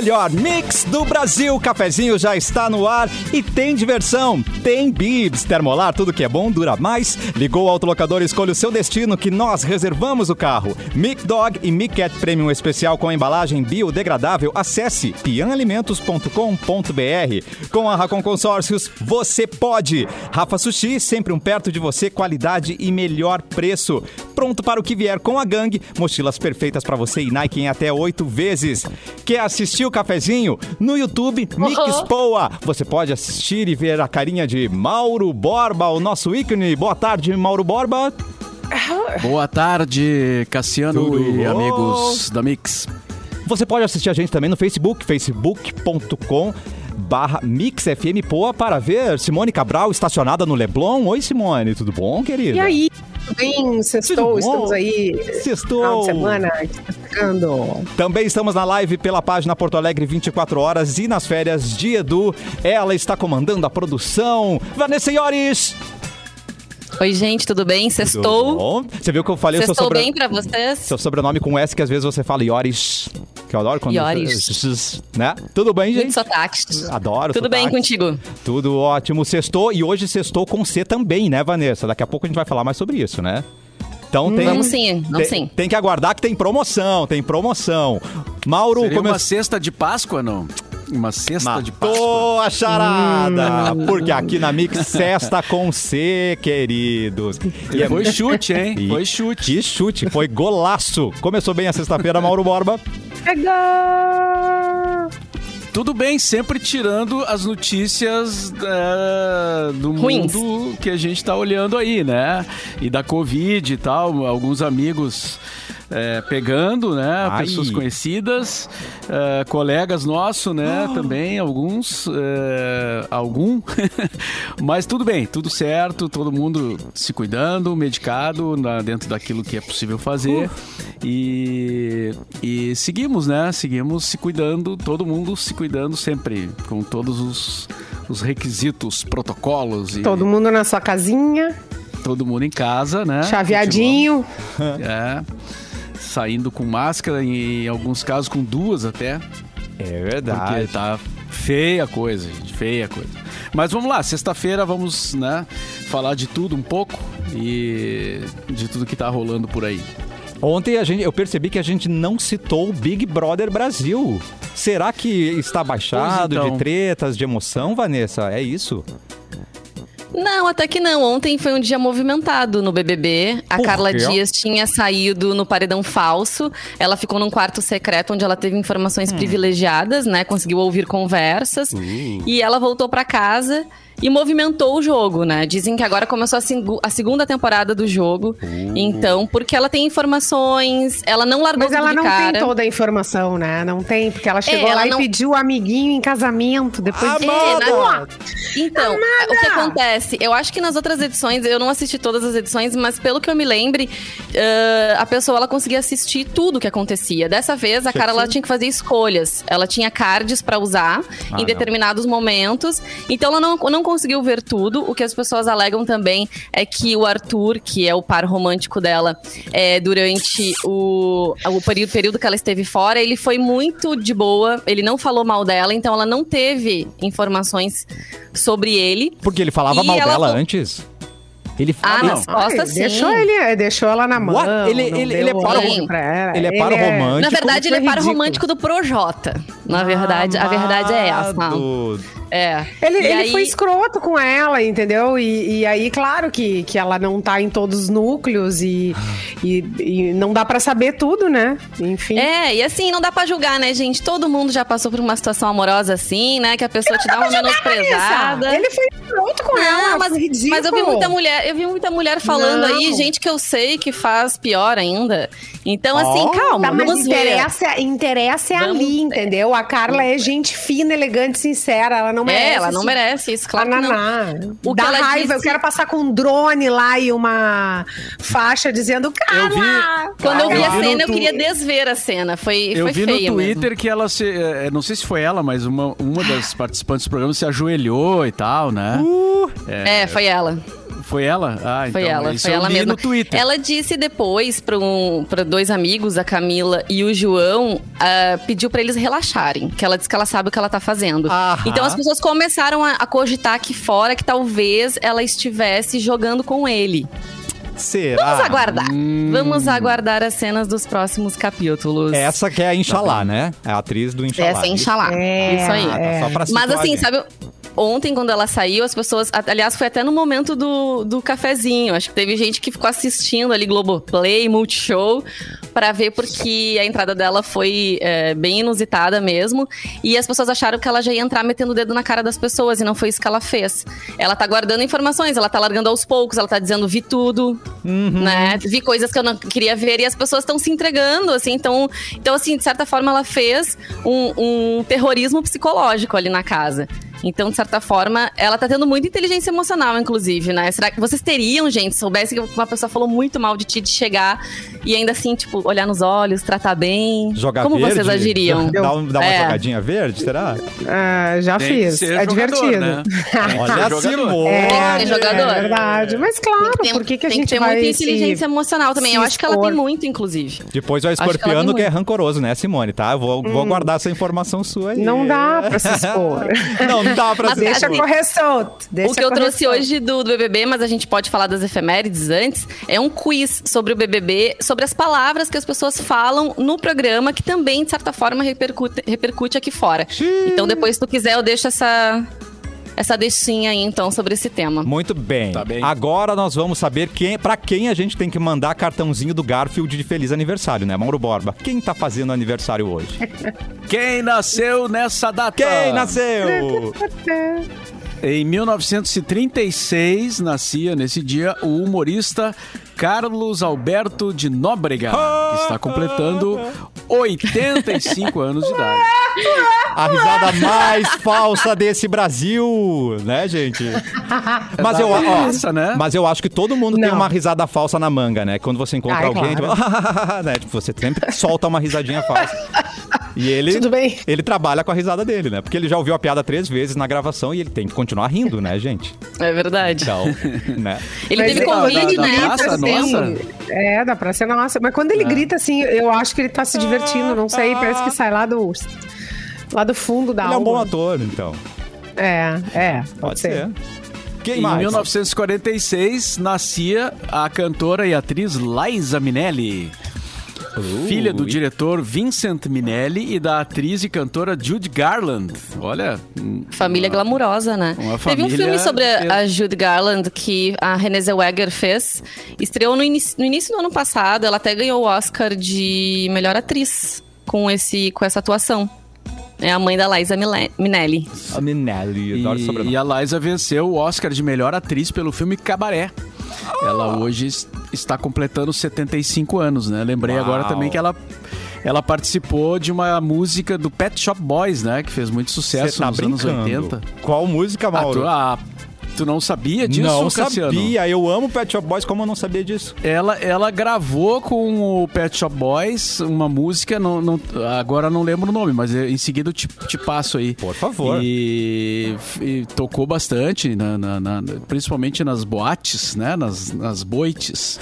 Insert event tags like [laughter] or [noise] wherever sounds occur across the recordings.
melhor mix do Brasil. Cafezinho já está no ar e tem diversão. Tem bibs, termolar, tudo que é bom dura mais. Ligou o autolocador, escolha o seu destino que nós reservamos o carro. Mic Dog e Mic Cat Premium especial com embalagem biodegradável. Acesse pianalimentos.com.br. Com a Racon Consórcios, você pode. Rafa Sushi, sempre um perto de você, qualidade e melhor preço. Pronto para o que vier com a gangue, mochilas perfeitas para você e Nike em até oito vezes. Quer assistir o cafezinho? No YouTube, Mix Poa. Você pode assistir e ver a carinha de Mauro Borba, o nosso ícone. Boa tarde, Mauro Borba. Boa tarde, Cassiano Tudo e bom? amigos da Mix. Você pode assistir a gente também no Facebook, facebook.com barra Mix FM Poa para ver Simone Cabral estacionada no Leblon. Oi, Simone, tudo bom, querida? E aí, tudo bem? Sextou, estamos aí. Sextou. Final de semana, chegando. Também estamos na live pela página Porto Alegre 24 horas e nas férias de Edu. Ela está comandando a produção. Vanessa Iores. Oi, gente, tudo bem? Tudo Sextou? bom? Você viu que eu falei o seu, Sextou sobre... bem pra vocês? seu sobrenome com S, que às vezes você fala Iores. Que eu adoro quando... Iores. Né? Tudo bem, Muito gente? sotaques. Adoro Tudo bem sotaques. contigo? Tudo ótimo. Sextou e hoje sextou com C também, né, Vanessa? Daqui a pouco a gente vai falar mais sobre isso, né? Então tem. Vamos sim, vamos tem, sim. tem que aguardar que tem promoção, tem promoção. Mauro Seria começou. uma cesta de Páscoa, não? Uma cesta de Páscoa. Matou a charada! Hum. Porque aqui na Mix Sexta com C, queridos. E é- Foi chute, hein? e- Foi chute. Que chute, foi golaço. Começou bem a sexta-feira, Mauro Borba. Pega! Tudo bem, sempre tirando as notícias é, do Ruins. mundo que a gente tá olhando aí, né? E da Covid e tal, alguns amigos é, pegando, né? Ai. Pessoas conhecidas, é, colegas nossos, né? Ah. Também, alguns, é, algum. [laughs] Mas tudo bem, tudo certo, todo mundo se cuidando, medicado, na- dentro daquilo que é possível fazer. Uh. E, e seguimos, né? Seguimos se cuidando, todo mundo se cuidando sempre, com todos os, os requisitos, protocolos e Todo mundo na sua casinha, todo mundo em casa, né? chaveadinho. Continuamos, [laughs] É. Saindo com máscara, em alguns casos com duas até. É Porque verdade. tá feia a coisa, gente, feia a coisa. Mas vamos lá, sexta-feira vamos, né, falar de tudo um pouco e de tudo que tá rolando por aí. Ontem a gente, eu percebi que a gente não citou o Big Brother Brasil. Será que está baixado então. de tretas, de emoção, Vanessa? É isso? Não, até que não. Ontem foi um dia movimentado no BBB. A Por Carla? Dias tinha saído no paredão falso. Ela ficou num quarto secreto onde ela teve Hum. informações privilegiadas, né? Conseguiu ouvir conversas. Uh. E ela voltou pra casa e movimentou o jogo, né? Dizem que agora começou a, a segunda temporada do jogo. Uh. Então, porque ela tem informações, ela não largou Mas ela de não cara. tem toda a informação, né? Não tem, porque ela chegou ela lá não- e pediu o amiguinho em casamento. Depois de... É, na- Então, Amada! o que acontece? Eu acho que nas outras edições, eu não assisti todas as edições, mas pelo que eu me lembre, eh, a pessoa ela conseguia assistir tudo o que acontecia. Dessa vez, a cara ela tinha que fazer escolhas. Ela tinha cards pra usar Ah, em não. determinados momentos. Então, ela não, não conseguiu ver tudo. O que as pessoas alegam também é que o Arthur, que é o par romântico dela, é, durante o, o período, período que ela esteve fora, ele foi muito de boa. Ele não falou mal dela, então ela não teve informações sobre ele. Porque ele falava E mal ela dela vo- antes? Ele Ah, fala. nas costas, sim. Deixou, ele, deixou ela na mão. Ele- ele- deu ele é para o- ela. ele é para romântico. Na verdade, ele é para romântico do Projota. Na verdade, a verdade é essa. Amado. É. Ele, ele aí- foi escroto com ela, entendeu? E, e aí, claro que, que ela não tá em todos os núcleos e, e, e não dá pra saber tudo, né? Enfim. É, e assim, não dá pra julgar, né, gente? Todo mundo já passou por uma situação amorosa assim, né? Que a pessoa te dá uma menosprezada. Ele foi escroto com ela, Não, mas, foi ridículo. mas eu vi muita mulher, eu vi muita mulher falando Não. aí, gente que eu sei que faz pior ainda. Então, assim, Ó. calma, Tá, mas vamos ver. interessa, interessa é Vamos- ali, entendeu? A Carla é gente fina, elegante, sincera. Ela não merece. É, ela não merece isso, claro que não. Ananá. O Dá que raiva, eu disse- quero passar com um drone lá e uma faixa dizendo Carla! Quando eu vi Eu a vi no cena, eu queria desver a cena. Foi, Eu foi vi no mesmo. Twitter que ela se. eh, Não sei se foi ela, mas uma, uma das [gasps] participantes do programa se ajoelhou e tal, né? É, foi ela. Foi ela? Ah, Foi então, ela, isso foi eu ela li mesma. no Twitter. Ela disse depois para um, pra dois amigos, a Camila e o João, ah, pediu para eles relaxarem, que ela disse que ela sabe o que ela tá fazendo. Aham. Então as pessoas começaram a, a cogitar aqui fora que talvez ela estivesse jogando com ele. Será? Vamos aguardar. Hum. Vamos aguardar as cenas dos próximos capítulos. Essa que é a Inxalá, né? É a atriz do Inxalá. Essa é Inxalá. É, Isso aí. é. Só pra Mas assim, sabe, ontem quando ela saiu, as pessoas. Aliás, foi até no momento do, do cafezinho. Acho que teve gente que ficou assistindo ali Globoplay, Multishow, pra ver porque a entrada dela foi é, bem inusitada mesmo. E as pessoas acharam que ela já ia entrar metendo o dedo na cara das pessoas, e não foi isso que ela fez. Ela tá guardando informações, ela tá largando aos poucos, ela tá dizendo vi tudo, né? Vi coisas que eu não queria ver e as pessoas estão se entregando, assim. Então, então, assim, de certa forma, ela fez um, um terrorismo psicológico ali na casa. Então, de certa forma, ela tá tendo muita inteligência emocional, inclusive, né? Será que vocês teriam, gente, se soubesse que uma pessoa falou muito mal de ti, de chegar e ainda assim, tipo, olhar nos olhos, tratar bem? Jogar Como verde? vocês agiriam? Dá, um- dá uma É. jogadinha verde, será? Ah, já Tem que fiz. ser É jogador, divertido. né? Tem que Olha a jogador. Simone. É, É jogador. é verdade. Mas claro, Tem, por que, que a tem gente que ter vai muita se- inteligência emocional também. Eu acho que ela tem muito, inclusive. Depois que ela escorpiano tem que é rancoroso, né, Simone? Tá? Eu vou, vou guardar essa informação sua aí. Não dá pra [laughs] se expor. não, não dá pra Mas se Deixa assim, correr solto. Deixa o que eu trouxe solto. hoje do, do BBB, mas a gente pode falar das efemérides antes, é um quiz sobre o BBB, sobre as palavras que as pessoas falam no programa, que também, de certa forma, repercute, repercute aqui fora. Então, depois, se tu quiser, eu deixo essa, essa deixinha aí, então, sobre esse tema. Muito bem. Tá bem. Agora nós vamos saber quem, para quem a gente tem que mandar cartãozinho do Garfield de feliz aniversário, né, Mauro Borba? Quem tá fazendo aniversário hoje? [laughs] Quem nasceu nessa data? Quem nasceu? [laughs] Em 1936, nascia nesse dia o humorista Carlos Alberto de Nóbrega, que está completando 85 anos de idade. A risada mais falsa desse Brasil, né, gente? Mas eu, ó, né? mas eu acho que todo mundo tem Não. uma risada falsa na manga, né? Quando você encontra Ai, alguém, claro. tipo, [laughs] né? Tipo, você sempre solta uma risadinha falsa. E ele, Tudo bem. ele trabalha com a risada dele, né? Porque ele já ouviu a piada três vezes na gravação e ele tem que continuar rindo, né, gente? É verdade. Então, né? Ele Mas teve é Covid, ele né? praça nossa? É, da praça nossa. Mas quando ele grita assim, eu acho que ele tá se divertindo, não sei, parece que sai lá do. Lá do fundo da Ele é um bom alma. ator, então. É, é, pode, Pode ser. ser. Quem Em mais? 1946, nascia a cantora e atriz Liza Minnelli. Filha do diretor Vincent Minnelli e da atriz e cantora Judy Garland. Olha, hum, Família glamurosa, né? Uma Teve um família filme sobre a, Judy Garland que a Renée Zellweger fez. Estreou no, no início do ano passado. Ela até ganhou o Oscar de melhor atriz com, esse, com essa atuação. É a mãe da Liza Minnelli. A Minelli, adoro E, sobrenome. e a Liza venceu o Oscar de melhor atriz pelo filme Cabaré. Ela hoje es- está completando 75 anos, né? Lembrei Uau. agora também que ela, ela participou de uma música do Pet Shop Boys, né? Que fez muito sucesso tá nos anos brincando? 80. Qual música, Mauro? tu, ah, tu não sabia disso, não Cassiano? sabia. Eu amo Pet Shop Boys, como eu não sabia disso? Ela, ela gravou com o Pet Shop Boys uma música, não, não- agora não lembro o nome, mas em seguida eu te, te passo aí. Por favor. E, e tocou bastante, na- na- na- principalmente nas boates, né? Nas, nas boites.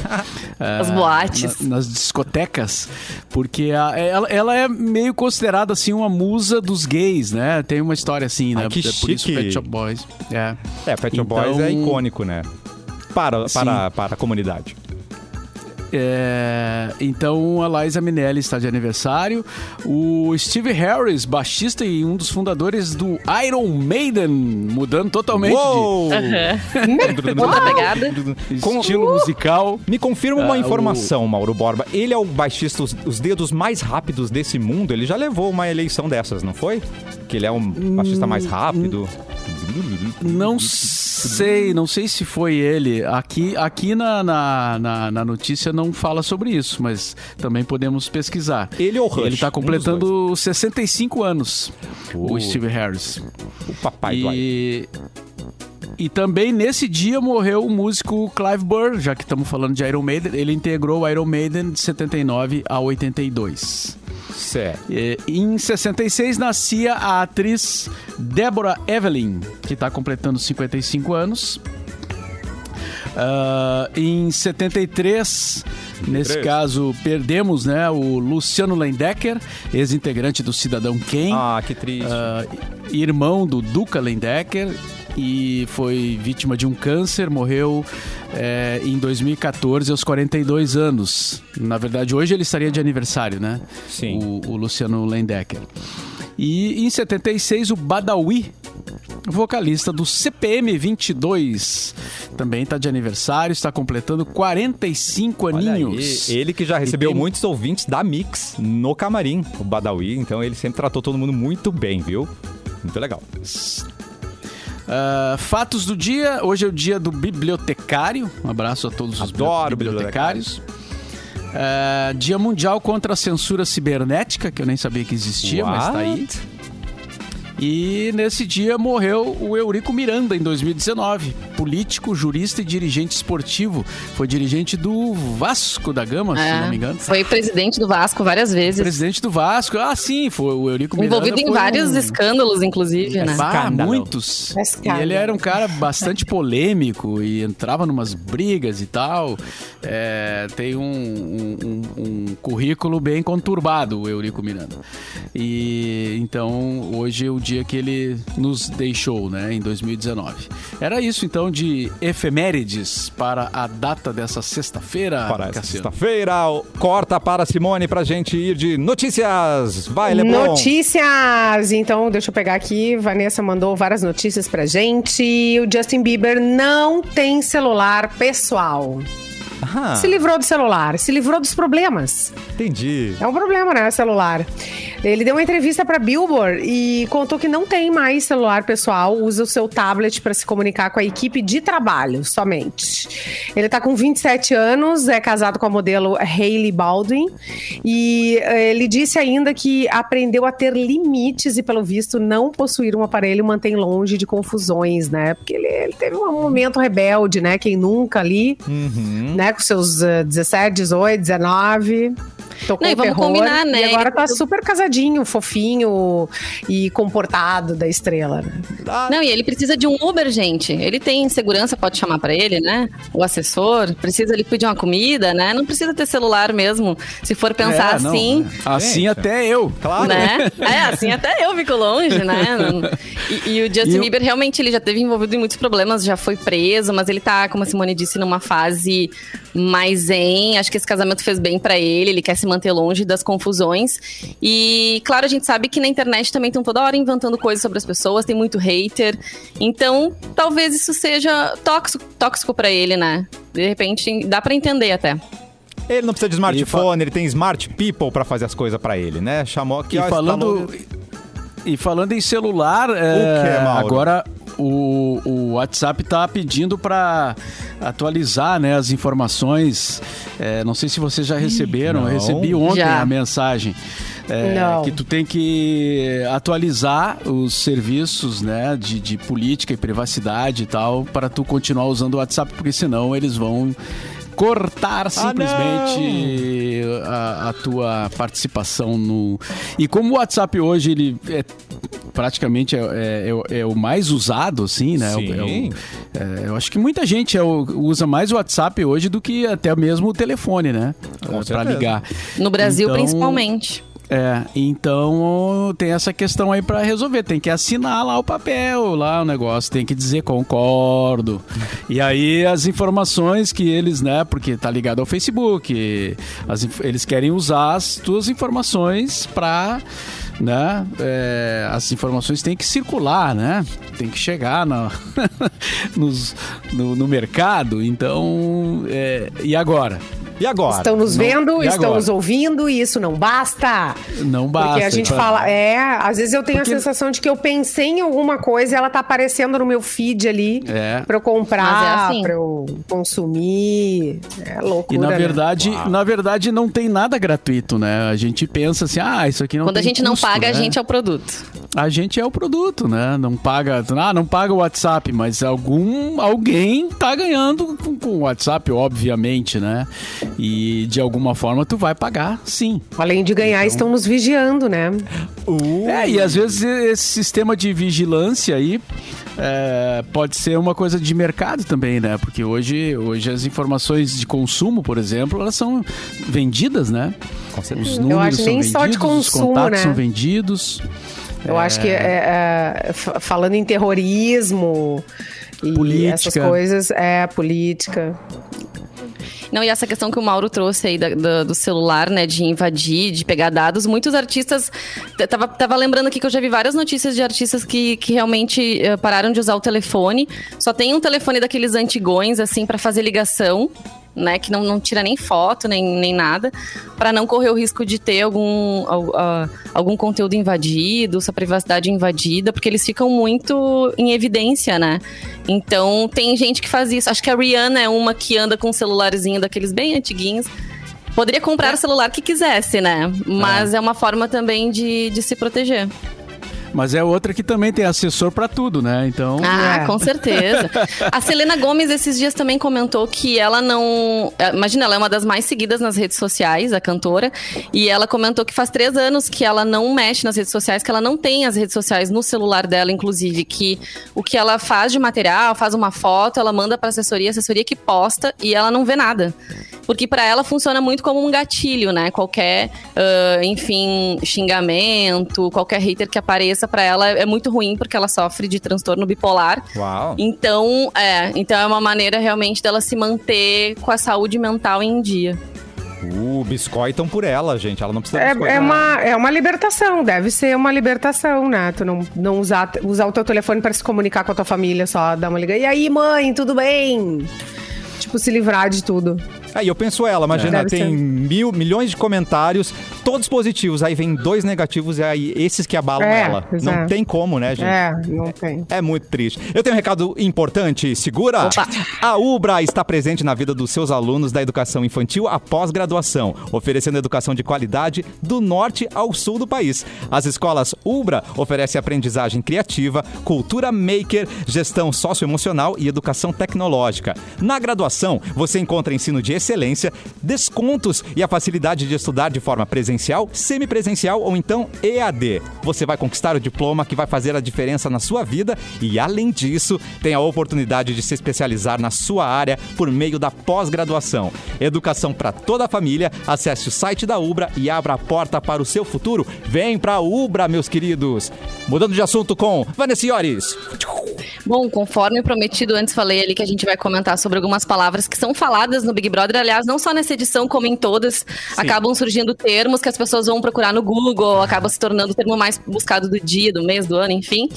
É, [laughs] As boates. na- nas discotecas. Porque a- ela, ela é meio considerada assim uma musa dos gays, né? Tem uma história assim, né? Ai, que É Por isso chique. Pet Shop Boys. É. É, Pet Shop Então- Boys é icônico, né? Para, para, para a comunidade. É, então a Liza Minnelli está de aniversário. O Steve Harris, baixista e um dos fundadores do Iron Maiden, mudando totalmente Uou! [laughs] Outra pegada. de Com- estilo musical. Me confirma uma Ah, o- informação, Mauro Borba. Ele é o baixista, os, os dedos mais rápidos desse mundo. Ele já levou uma eleição dessas, não foi? Que ele é um baixista mais rápido. Não sei, não sei se foi ele. Aqui, aqui na, na, na, na notícia não fala sobre isso, mas também podemos pesquisar. Ele ou Rush? Ele está Um completando 65 anos, Uh. o Steve Harris. O papai do Iron. E, também nesse dia morreu o músico Clive Burr, já que estamos falando de Iron Maiden. Ele integrou o Iron Maiden de 79 a 82. Certo. E, em 66 nascia a atriz Deborah Evelyn, que está completando 55 anos. Ah, em 73, nesse caso, perdemos né, o Luciano Lendecker, ex-integrante do Cidadão Quem. Ah, que triste. Ah, irmão do Duca Lendecker e foi vítima de um câncer, morreu é, em 2014 aos 42 anos. Na verdade, hoje ele estaria de aniversário, né? Sim. O, o Luciano Lendecker. E em 76, o Badawi, vocalista do CPM 22, também está de aniversário, está completando 45 Olha aí, aninhos. ele que já recebeu tem- muitos ouvintes da Mix no camarim, o Badawi. Então ele sempre tratou todo mundo muito bem, viu? Muito legal. Ah, fatos do dia. Hoje é o dia do bibliotecário. Um abraço a todos os Adoro bibliotecários. Ah, dia Mundial contra a Censura Cibernética, que eu nem sabia que existia, mas tá aí. What? E nesse dia morreu o Eurico Miranda, em 2019. Político, jurista e dirigente esportivo. Foi dirigente do Vasco da Gama, se É, não me engano. Foi presidente do Vasco várias vezes. Presidente do Vasco. Ah, sim, foi o Eurico Miranda. Envolvido em foi vários um... escândalos, inclusive, né? Bah, Escândalo. muitos. Escândalo. E ele era um cara bastante [laughs] polêmico e entrava numas brigas e tal. É, tem um, um- um- um currículo bem conturbado, o Eurico Miranda. E então hoje é o dia que ele nos deixou, né, em 2019. Era isso então de efemérides para a data dessa sexta-feira, Para sexta-feira, corta para Simone pra gente ir de notícias. Vai, Leblon. Notícias! Então, deixa eu pegar aqui. Vanessa mandou várias notícias pra gente. O Justin Bieber não tem celular pessoal. Ah, Se livrou do celular, se livrou dos problemas. entendi. É um problema, né? Celular. Ele deu uma entrevista pra Billboard e contou que não tem mais celular pessoal, usa o seu tablet para se comunicar com a equipe de trabalho somente. Ele tá com 27 anos, é casado com a modelo Hailey Baldwin e eh, ele disse ainda que aprendeu a ter limites e, pelo visto, não possuir um aparelho mantém longe de confusões, né? Porque ele, ele teve um momento rebelde, né? Quem nunca ali, Uhum. né? Com seus eh, 17, 18, 19. Tocou Não, e vamos terror, combinar, né? E agora tá super casadinho, fofinho e comportado da estrela, né? Ah, Não, e ele precisa de um Uber, gente. Ele tem segurança, pode chamar pra ele, né? O assessor. Precisa ele pedir uma comida, né? Não precisa ter celular mesmo. Se for pensar É, não, assim. Assim Gente. até eu. Claro. Né? É, assim até eu fico longe, né? [laughs] E, e o Justin E Bieber realmente ele já teve envolvido em muitos problemas, já foi preso, mas ele tá, como a Simone disse, numa fase mais zen. Acho que esse casamento fez bem pra ele, ele quer se manter longe das confusões. E, claro, a gente sabe que na internet também estão toda hora inventando coisas sobre as pessoas, tem muito hater. Então, talvez isso seja tóxico, tóxico para ele, né? De repente, dá pra entender até. Ele não precisa de E smartphone, ele tem smart people pra fazer as coisas pra ele, né? Chamou aqui, E ó, falando, instalou- e falando em celular, é, que, Mauro? agora o, o WhatsApp tá pedindo para atualizar né, as informações. É, não sei se vocês já receberam, não. eu recebi ontem Já. a mensagem. é, que tu tem que atualizar os serviços né, de, de política e privacidade e tal para tu continuar usando o WhatsApp, porque senão eles vão cortar simplesmente a, a tua participação no. E como o WhatsApp hoje ele é praticamente é, é- é- é o mais usado, assim, né? É o- é o- Sim. é, eu acho que muita gente é o- usa mais o WhatsApp hoje do que até mesmo o telefone, né? Para ligar. No Brasil, Então, principalmente. É, então tem essa questão aí pra resolver. Tem que assinar lá o papel, lá o negócio, tem que dizer concordo. E aí as informações que eles, né, porque tá ligado ao Facebook, as eles querem usar as tuas informações pra. Né? é, as informações têm que circular, né? Tem que chegar [laughs] nos- no, no mercado. Então, é, e agora? E agora? Estão nos Não- vendo, estão agora? nos ouvindo e isso não basta. Não basta. Porque a gente Pra- fala, é, às vezes eu tenho Porque- a sensação de que eu pensei em alguma coisa e ela tá aparecendo no meu feed ali É. pra eu comprar, Mas é assim. pra eu consumir. É loucura. E na né? verdade, na verdade não tem nada gratuito, né? A gente pensa assim, ah, isso aqui não Quando a gente não custo, paga, a né? gente é o produto. A gente é o produto, né? Não paga, ah, não paga o WhatsApp, mas algum alguém tá ganhando com, com o WhatsApp, obviamente, né? E de alguma forma tu vai pagar, sim. Além de ganhar, Então- estão nos vigiando, né? Uh, É, e às vezes esse sistema de vigilância aí é, pode ser uma coisa de mercado também, né? Porque hoje, hoje as informações de consumo, por exemplo, elas são vendidas, né? Com certeza. Os Eu números acho são nem vendidos, só de os consumo, contatos né? são vendidos. Eu acho que é, é, f- falando em terrorismo e Política. essas coisas, é política. Não, e essa questão que o Mauro trouxe aí da- da- do celular, né, de invadir, de pegar dados, muitos artistas. Tava, tava lembrando aqui que eu já vi várias notícias de artistas que, que realmente eh, pararam de usar o telefone. Só tem um telefone daqueles antigões, assim, pra fazer ligação. Né, que não, não tira nem foto, nem, nem nada, para não correr o risco de ter algum, al- algum conteúdo invadido, sua privacidade invadida, porque eles ficam muito em evidência, né? Então tem gente que faz isso. Acho que a Rihanna é uma que anda com um celularzinho daqueles bem antiguinhos. Poderia comprar o celular que quisesse, né? Mas é, uma forma também de, de se proteger. Mas é outra que também tem assessor pra tudo, né? Então. Ah, É. com certeza. [laughs] A Selena Gomes esses dias também comentou que ela não. eh, Imagina, ela é uma das mais seguidas nas redes sociais, a cantora. E ela comentou que faz três anos que ela não mexe nas redes sociais, que ela não tem as redes sociais no celular dela, inclusive. Que o que ela faz de material, faz uma foto, ela manda pra assessoria, assessoria que posta e ela não vê nada. Porque pra ela funciona muito como um gatilho, né? Qualquer, ah, enfim, xingamento, qualquer hater que apareça pra ela é muito ruim porque ela sofre de transtorno bipolar. Uau. Então, é, então é uma maneira realmente dela se manter com a saúde mental em dia. Uh, biscoitam por ela, gente. Ela não precisa É, é, uma, é uma libertação, deve ser uma libertação, né? Tu não, não usar, usar o teu telefone para se comunicar com a tua família, só dar uma ligação. E aí, mãe, tudo bem? Tipo, se livrar de tudo. Aí eu penso ela, imagina, Deve tem mil, milhões de comentários, todos positivos, aí vem dois negativos e aí esses que abalam É, ela. Não é. tem como, né, gente? É, não tem. É muito triste. Eu tenho um recado importante. Segura! Opa. A Ubra está presente na vida dos seus alunos da educação infantil após graduação, oferecendo educação de qualidade do norte ao sul do país. As escolas Ubra oferecem aprendizagem criativa, cultura maker, gestão socioemocional e educação tecnológica. Na graduação, você encontra ensino de excelência, descontos e a facilidade de estudar de forma presencial, semipresencial ou então EAD. Você vai conquistar o diploma que vai fazer a diferença na sua vida e, além disso, tem a oportunidade de se especializar na sua área por meio da pós-graduação. Educação para toda a família. Acesse o site da Ubra e abra a porta para o seu futuro. Vem pra Ubra, meus queridos. Mudando de assunto com Vanessa Iores. Bom, conforme prometido, antes falei ali que a gente vai comentar sobre algumas palavras que são faladas no Big Brother. Aliás, não só nessa edição, como em todas, acabam surgindo termos que as pessoas vão procurar no Google, acaba se tornando o termo mais buscado do dia, do mês, do ano, enfim.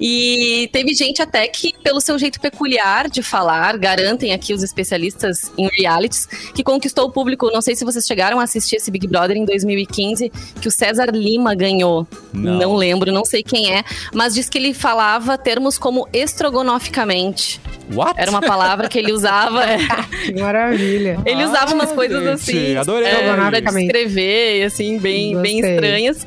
E teve gente até que, pelo seu jeito peculiar de falar, garantem aqui os especialistas em realities, que conquistou o público. Não sei se vocês chegaram a assistir esse Big Brother em 2015, que o César Lima ganhou. Não. não lembro, não sei quem é, mas diz que ele falava termos como estrogonoficamente. What? Era uma palavra que ele usava. é. Que maravilha. Ele usava umas coisas gente, assim. adorei. É, pra descrever, assim, bem, bem estranhas.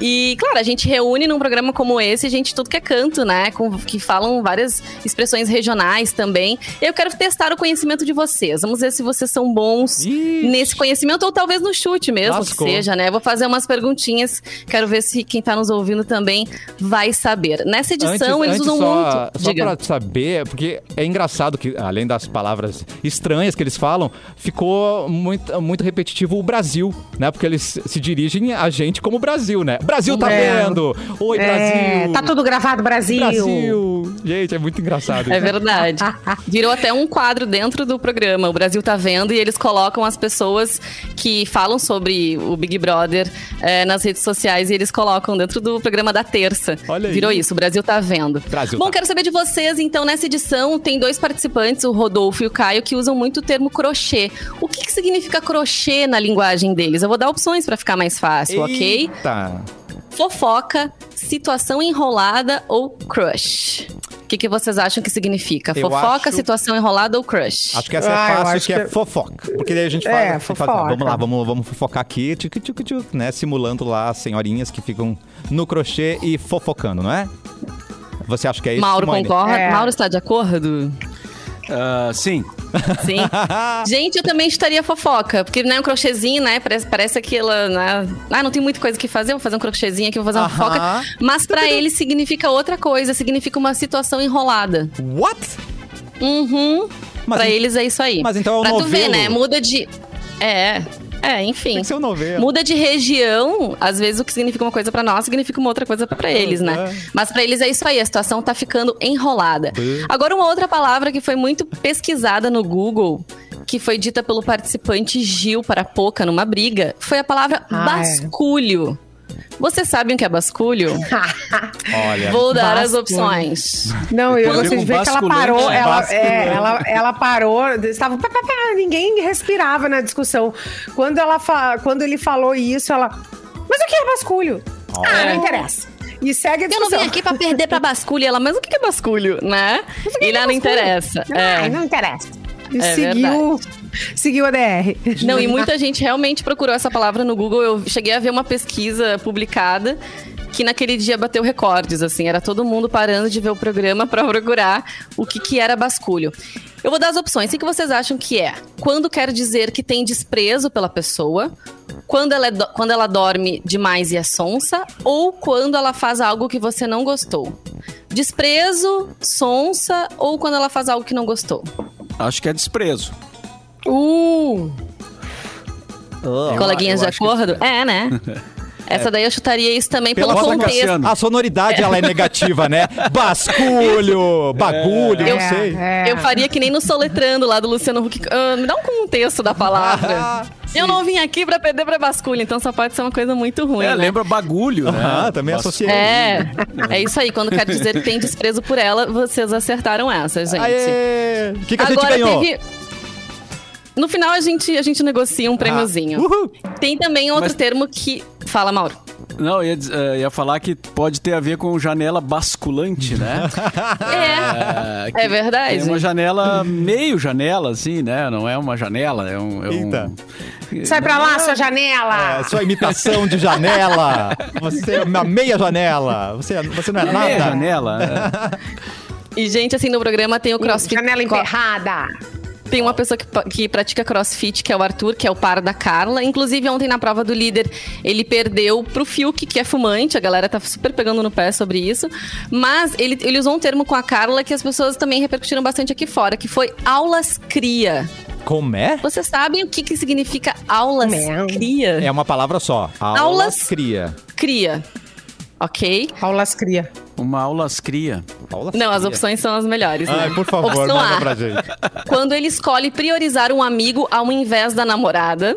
E, claro, a gente reúne num programa como esse, gente, tudo que é canto, né? Com, que falam várias expressões regionais também. Eu quero testar o conhecimento de vocês. Vamos ver se vocês são bons Ixi. nesse conhecimento ou talvez no chute mesmo, Lascou. que seja, né? Vou fazer umas perguntinhas. Quero ver se quem tá nos ouvindo também vai saber. Nessa edição, eles usam só, muito. Só Diga. pra saber, porque é engraçado que, além das palavras estranhas que eles falam, ficou muito, muito repetitivo o Brasil, né? Porque eles se dirigem a gente como Brasil, né? Brasil tá É. vendo! Oi, É, Brasil! tá tudo gravado, Brasil. Brasil! Gente, é muito engraçado. É verdade. Virou até um quadro dentro do programa. O Brasil tá vendo e eles colocam as pessoas que falam sobre o Big Brother eh, nas redes sociais e eles colocam dentro do programa da terça. Olha aí. Virou isso, o Brasil tá vendo. Brasil Bom, tá. quero saber de vocês, então, nessa edição tem dois participantes, o Rodolfo e o Caio, que usam muito o termo crochê. O que, que significa crochê na linguagem deles? Eu vou dar opções pra ficar mais fácil, ok? Fofoca, situação enrolada ou crush? O que, que vocês acham que significa? Eu Fofoca, acho- situação enrolada ou crush? Acho que essa Ah, é eu fácil, acho que, é que- fofoca. Porque daí a gente É, fala, faz- fofoca. vamos lá, vamos, vamos fofocar aqui, tchuc, tchuc, tchuc, né? Simulando lá as senhorinhas que ficam no crochê e fofocando, não é? Você acha que é isso, Mauro Simone? concorda? É. Mauro está de acordo? Ah, sim. Sim. [laughs] Gente, eu também estaria fofoca, porque não é um crochêzinho, né? Parece, parece aquela. Né? Ah, não tem muita coisa que fazer, vou fazer um crochêzinho aqui, vou fazer uma Aham. fofoca. Mas pra ele significa outra coisa, significa uma situação enrolada. What? Uhum. Mas pra en- eles é isso aí. mas então é um Pra tu ver, novelo. né? Muda de. É. É, enfim. Tem que ser um novelo. Muda de região, às vezes o que significa uma coisa pra nós significa uma outra coisa pra eles, né? É. Mas pra eles é isso aí, a situação tá ficando enrolada. Bê. Agora uma outra palavra que foi muito pesquisada no Google, que foi dita pelo participante Gil para Poca numa briga, foi a palavra Ah, é. Vocês sabem o que é basculho? [laughs] Olha. Vou dar as Basculho. opções. Não, eu gostei ver de ver que ela parou. Ela, é, ela, ela parou, estava. pá, pá, pá, ninguém respirava na discussão. Quando, ela fa- quando ele falou isso, ela. Mas o que é basculho? Ah, não interessa. E segue a Eu não discussão. vim aqui pra perder pra basculho. Ela, mas o que é basculho, né? que E é lá não interessa. Ah, É. não interessa. E É seguiu, seguiu a DR. Não, e muita gente realmente procurou essa palavra no Google. Eu cheguei a ver uma pesquisa publicada que naquele dia bateu recordes, assim. Era todo mundo parando de ver o programa pra procurar o que, que era basculho. Eu vou dar as opções. O que vocês acham que é? Quando quer dizer que tem desprezo pela pessoa, quando ela, é do- quando ela dorme demais e é sonsa, ou quando ela faz algo que você não gostou? Desprezo, sonsa, ou quando ela faz algo que não gostou? Acho que é desprezo. Uh, Coleguinhas de eu acho que acordo? É, né? [laughs] Essa daí eu chutaria isso também pelo, contexto. Cassiano. A sonoridade, ela é negativa, né? [laughs] Basculho, bagulho, é, não sei. é. Eu faria que nem no Soletrando lá do Luciano Huck. Ah, me dá um contexto da palavra. [laughs] Ah, eu não vim aqui pra perder pra basculho, então só pode ser uma coisa muito ruim. É, né? lembra bagulho, né? Ah, também associei. É, é isso aí. Quando quer dizer que tem desprezo por ela, vocês acertaram essa, gente. O que, que a Agora gente ganhou? teve. No final a gente, a gente negocia um prêmiozinho. Ah, uhul. Tem também outro Mas- termo que. Fala, Mauro. Não, ia, diz- eh, ia falar que pode ter a ver com janela basculante, né? [laughs] É. que É verdade. É uma janela, meio janela, assim, né? Não é uma janela, é um... É Eita. um... Sai pra lá, sua janela! É, sua imitação de janela. Você é uma meia janela. Você, você não é nada. Meia janela. é. E, gente, assim, no programa tem o CrossFit. Janela emperrada! Tem uma pessoa que, que pratica crossfit, que é o Arthur, que é o par da Carla. Inclusive, ontem na prova do líder, ele perdeu pro Fiuk, que é fumante. A galera tá super pegando no pé sobre isso. Mas ele, ele usou um termo com a Carla que as pessoas também repercutiram bastante aqui fora, que foi aulas cria. Como é? Vocês sabem o que, que significa aulas cria? É uma palavra só. Aulas, Aulas- cria. Cria. Ok? Aulas cria. Uma aulas cria. Aulas Não, as cria. opções são as melhores. Ai, né? por favor, Opção manda A. pra gente. Quando ele escolhe priorizar um amigo ao invés da namorada.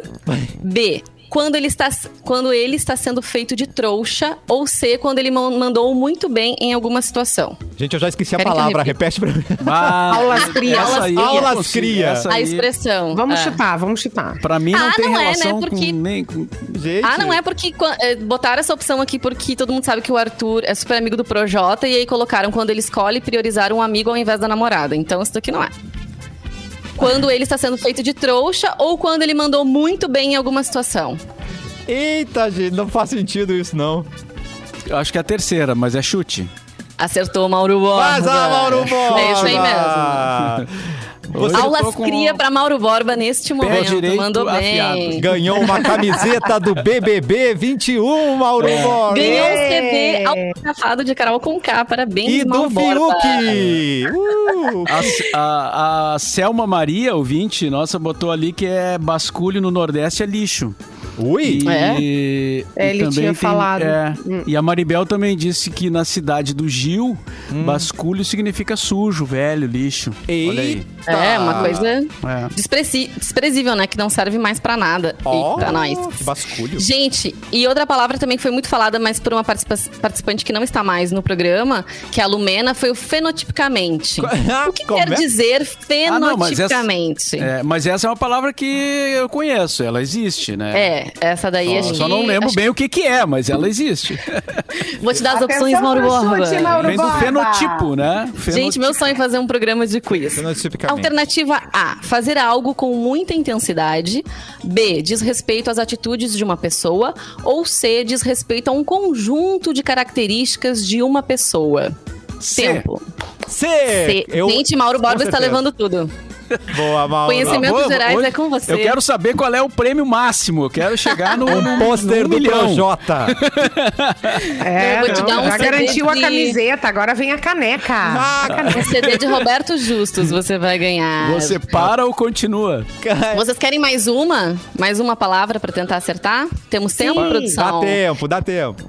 B. Quando ele, está, quando ele está sendo feito de trouxa. Ou C. Quando ele man- mandou muito bem em alguma situação. Gente, eu já esqueci a Querem que eu palavra. Repete pra mim. Mas [laughs] Aulas cria. Aulas consigo- cria. A expressão. Vamos É. chutar, vamos chutar. Pra mim não Ah, tem não é, né? relação Porque- com nem com... Gente. Ah, não é porque é, botaram essa opção aqui porque todo mundo sabe que o Arthur é super amigo do Projota e aí colocaram quando ele escolhe priorizar um amigo ao invés da namorada. Então isso daqui não é. Quando ele está sendo feito de trouxa ou quando ele mandou muito bem em alguma situação. Eita, gente, não faz sentido isso, não. Eu acho que é a terceira, mas é chute. Acertou, Mauro Borba. Mas a Mauro Borba! É isso aí mesmo. [laughs] Tô Aulas com cria pra Mauro Borba neste momento. direito Mandou afiado. bem. Ganhou uma camiseta do BBB 21, Mauro Borba. Ganhou um! CD autografado de Carol Conká. Parabéns, E do Mauro Borba. Fiuk. Uh, A, a, a Selma Maria, ouvinte, nossa, botou ali que é basculho no Nordeste é lixo. Ui. E, É? e É, ele também tinha tem- falado. é, Hum. E a Maribel também disse que na cidade do Gil, Hum. basculho significa sujo, velho, lixo. Olha aí. Eita. É, uma coisa É. desprezível, né? Que não serve mais pra nada. Ó, Eita, nós. que basculho. Gente, e outra palavra também que foi muito falada, mas por uma participa- participante que não está mais no programa, que é a Lumena, foi o fenotipicamente. [laughs] O que Como quer é? dizer Ah, não, mas essa- fenotipicamente? É, mas essa é uma palavra que eu conheço, ela existe, né? É, essa daí a Só, gente. só não lembro acho- bem o que, que é, mas ela existe. [laughs] Vou te dar as Atenção opções, Mauro Borba. chute, Mauro Vem do fenotipo, né? Gente, meu sonho é fazer um programa de quiz. Alternativa A, fazer algo com muita intensidade. B, diz respeito às atitudes de uma pessoa. Ou C, diz respeito a um conjunto de características de uma pessoa. C. Tempo. C. C. Eu- Gente, Mauro Borba está levando tudo. Boa, Mauro. Conhecimento Vou- gerais hoje- é com você. Eu quero saber qual é o prêmio máximo. Eu quero chegar no, [laughs] no, Um pôster do milhão. Projota. [laughs] É, Eu vou te dar um já CD garantiu a de- camiseta, agora vem a caneca. Ah, Um CD de Roberto Justus você vai ganhar. Você para ou continua? [laughs] Vocês querem mais uma? Mais uma palavra pra tentar acertar? Temos tempo, Sim. Dá produção? tempo, dá tempo.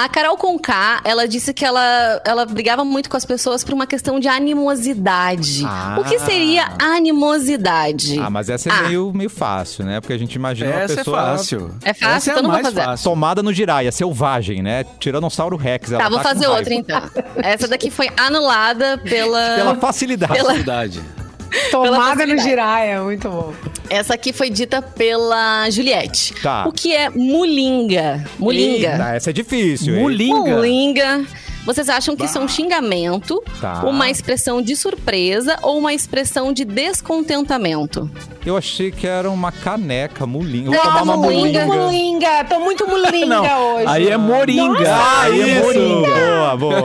A Carol Conká, ela disse que ela, ela brigava muito com as pessoas por uma questão de animosidade. Ah. O que seria animosidade? Ah, mas essa é Ah. meio, meio fácil, né? Porque a gente imagina uma Essa é pessoa fácil. É fácil? Essa é Então a não vou mais fazer. fácil. tomada no giraia, selvagem, né? Tiranossauro Rex. ela Tá, vou tá fazer outra então. Essa daqui foi anulada pela. Pela facilidade. Pela- Verdade. Tomada no giraia, muito bom. Essa aqui foi dita pela Juliette. Tá. O que é mulinga? Mulinga. Eita, essa é difícil, hein? Mulinga. Mulinga. Vocês acham que isso é um xingamento, Tá. uma expressão de surpresa ou uma expressão de descontentamento? Eu achei que era uma caneca, mulinga. Não, Vou tomar uma mulinga. mulinga. Mulinga, tô muito [laughs] mulinga Não, hoje. aí é moringa. Ah, aí é isso! moringa. Boa, boa.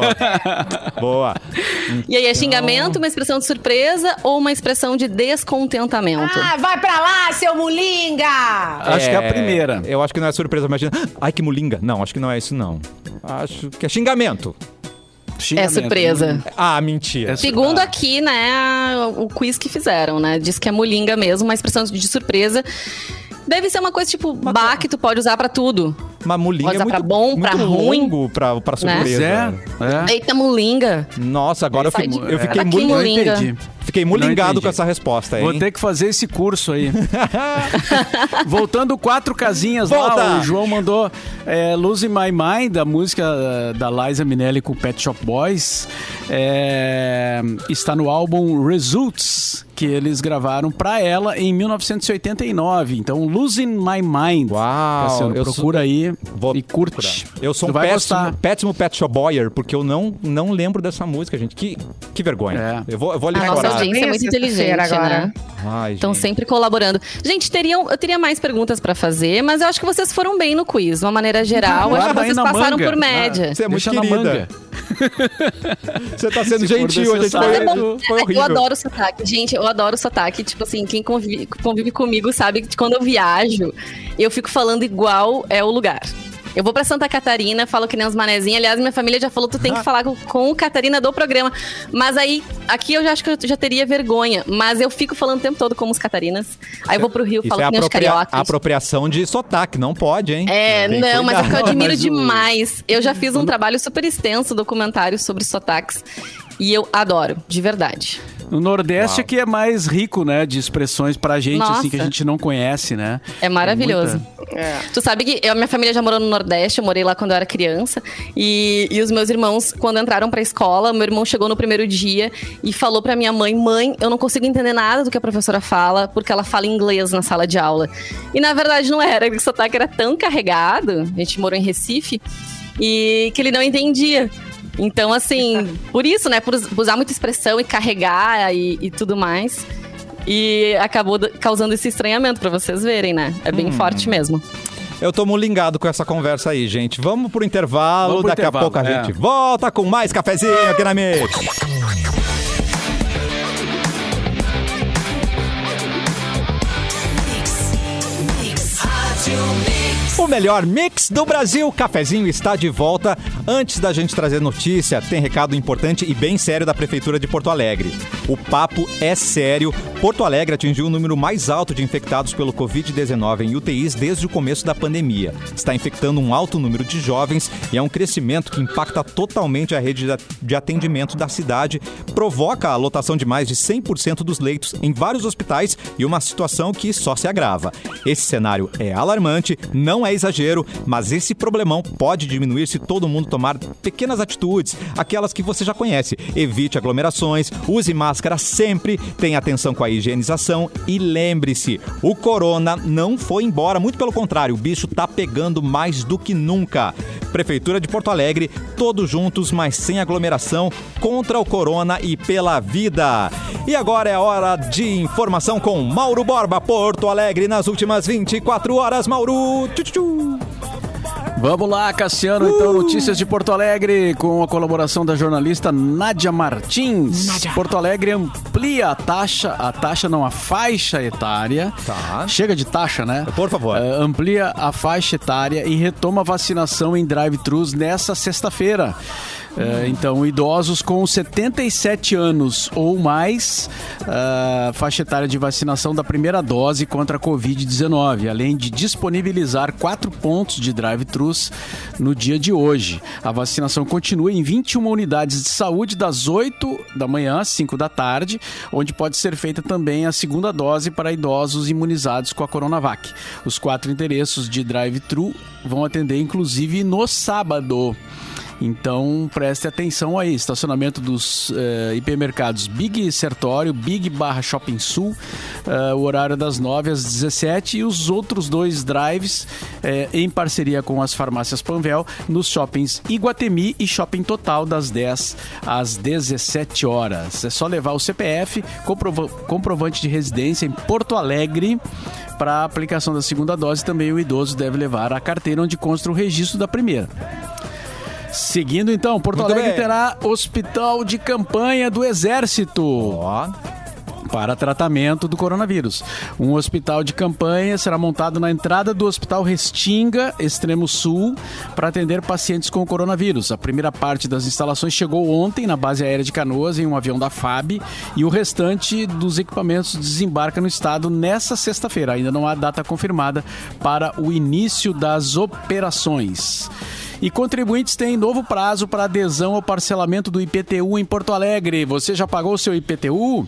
[laughs] boa. E aí, é xingamento, uma expressão de surpresa ou uma expressão de descontentamento? Ah, vai pra lá, seu mulinga! Acho que é a primeira. Eu acho que não é surpresa, imagina. Ai, que mulinga. Não, acho que não é isso, não. Acho que é xingamento. Xingamento. É surpresa. Ah, mentira. É Segundo aqui, né, o quiz que fizeram, né? Diz que é mulinga mesmo, uma expressão de surpresa. Deve ser uma coisa tipo bah que tu pode usar pra tudo. Mas mulinga Pode é usar pra muito, bom, pra muito ruim. longo pra, pra Né? Pois surpresa. é. é. Eita, mulinga. Nossa, agora eu, de- eu fiquei muito... mulinga? entendi. Fiquei mulingado com essa resposta, hein? Vou ter que fazer esse curso aí. [laughs] [laughs] Voltando quatro casinhas Volta! lá, o João mandou é, Losing My Mind, a música eh, da Liza Minelli com Pet Shop Boys. É, está no álbum Results, que eles gravaram pra ela em 1989. Então, Losing My Mind. Uau, Cassiano, eu sou- procura aí Vou e curte. procurar. Eu sou Tu um vai péssimo, péssimo Pet Shop Boyer, porque eu não, não lembro dessa música, gente. Que, que vergonha. É. Eu vou, eu vou ali A nossa audiência é muito inteligente, agora. né? Estão sempre colaborando. Gente, teriam, eu teria mais perguntas pra fazer, mas eu acho que vocês foram bem no quiz. De uma maneira geral, acho que vocês passaram manga. por média. Você é muito Deixa na querida. [laughs] Você tá sendo Se gentil, a gente foi, necessário. foi horrível. Eu adoro sotaque. Gente, eu adoro sotaque. Tipo assim, quem convive, convive comigo sabe que quando eu viajo, eu fico falando igual é o lugar. Eu vou pra Santa Catarina, falo que nem uns manezinhos. Aliás, minha família já falou, tu tem que falar com, com o Catarina do programa. Mas aí, aqui eu já acho que eu já teria vergonha. Mas eu fico falando o tempo todo como os Catarinas. Aí eu vou pro Rio, Isso falo é que nem os cariocas. apropriação de sotaque, não pode, hein? É, Tem não, mas é que eu admiro demais. Eu já fiz um trabalho super extenso, documentário sobre sotaques. E eu adoro, de verdade. No Nordeste Uau. é que é mais rico, né, de expressões pra gente, Nossa. assim, que a gente não conhece, né? É maravilhoso. É. Tu sabe que eu, minha família já morou no Nordeste, eu morei lá quando eu era criança. E, e os meus irmãos, quando entraram pra escola, meu irmão chegou no primeiro dia e falou pra minha mãe: Mãe, eu não consigo entender nada do que a professora fala, porque ela fala inglês na sala de aula. E na verdade não era, o sotaque era tão carregado, a gente morou em Recife, e que ele não entendia. Então, assim, por isso, né? Por us- usar muita expressão e carregar e, e tudo mais. E acabou causando esse estranhamento pra vocês verem, né? É bem forte mesmo. Eu tô mulingado com essa conversa aí, gente. Vamos pro intervalo, Vamos pro daqui intervalo, a pouco a é. gente volta com mais cafezinho aqui na Mix. O melhor mix do Brasil, Cafezinho está de volta. Antes da gente trazer notícia, tem recado importante e bem sério da Prefeitura de Porto Alegre. O papo é sério. Porto Alegre atingiu o número mais alto de infectados pelo Covid-19 em UTIs desde o começo da pandemia. Está infectando um alto número de jovens e é um crescimento que impacta totalmente a rede de- atendimento da cidade, provoca a lotação de mais de 100% dos leitos em vários hospitais e uma situação que só se agrava. Esse cenário é alarmante, não é exagero, mas esse problemão pode diminuir se todo mundo tomar pequenas atitudes, aquelas que você já conhece. Evite aglomerações, use máscara sempre, tenha atenção com a higienização e lembre-se, o corona não foi embora, muito pelo contrário, o bicho tá pegando mais do que nunca. Prefeitura de Porto Alegre, todos juntos, mas sem aglomeração, contra o corona e pela vida. E agora é hora de informação com Mauro Borba, Porto Alegre, nas últimas 24 horas. Mauro, tchu, Vamos lá, Cassiano. Então, notícias de Porto Alegre com a colaboração da jornalista Nádia Martins. Porto Alegre amplia a taxa, a taxa não, a faixa etária. Tá. Chega de taxa, né? Por favor. Eh, amplia a faixa etária e retoma a vacinação em drive-thrus nessa sexta-feira. Eh, então, idosos com 77 anos ou mais, ah, faixa etária de vacinação da primeira dose contra a Covid-19, além de disponibilizar quatro pontos de drive-thrus no dia de hoje. A vacinação continua em 21 unidades de saúde das 8 da manhã às 5 da tarde, onde pode ser feita também a segunda dose para idosos imunizados com a Coronavac. Os quatro endereços de drive-thru vão atender inclusive no sábado. Então preste atenção aí, estacionamento dos eh, hipermercados Big Sertório, Big Barra Shopping Sul, eh, o horário das 9 às 17 e os outros dois drives eh, em parceria com as farmácias Panvel nos shoppings Iguatemi e Shopping Total das 10 às 17 horas. É só levar o CPF, comprova- comprovante de residência em Porto Alegre para a aplicação da segunda dose. Também o idoso deve levar a carteira onde consta o registro da primeira. Seguindo então, Porto Muito Alegre bem. terá hospital de campanha do Exército Ó, para tratamento do coronavírus. Um hospital de campanha será montado na entrada do Hospital Restinga, extremo sul, para atender pacientes com coronavírus. A primeira parte das instalações chegou ontem na base aérea de Canoas em um avião da FAB e o restante dos equipamentos desembarca no estado nessa sexta-feira. Ainda não há data confirmada para o início das operações. E contribuintes têm novo prazo para adesão ao parcelamento do IPTU em Porto Alegre. Você já pagou o seu IPTU?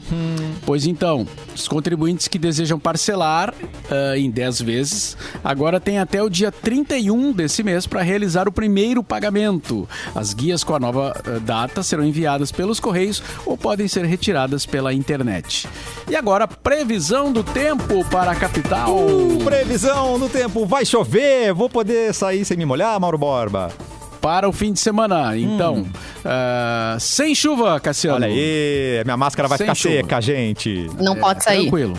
Pois então, os contribuintes que desejam parcelar ah, em 10 vezes, agora têm até o dia 31 desse mês para realizar o primeiro pagamento. As guias com a nova ah, data serão enviadas pelos correios ou podem ser retiradas pela internet. E agora, previsão do tempo para a capital. previsão do tempo. Vai chover? Vou poder sair sem me molhar, Mauro Borba? Para o fim de semana. Então, ah, sem chuva, Cassiano. Olha aí, minha máscara vai Sem ficar chuva. seca, gente. Não pode sair. Tranquilo.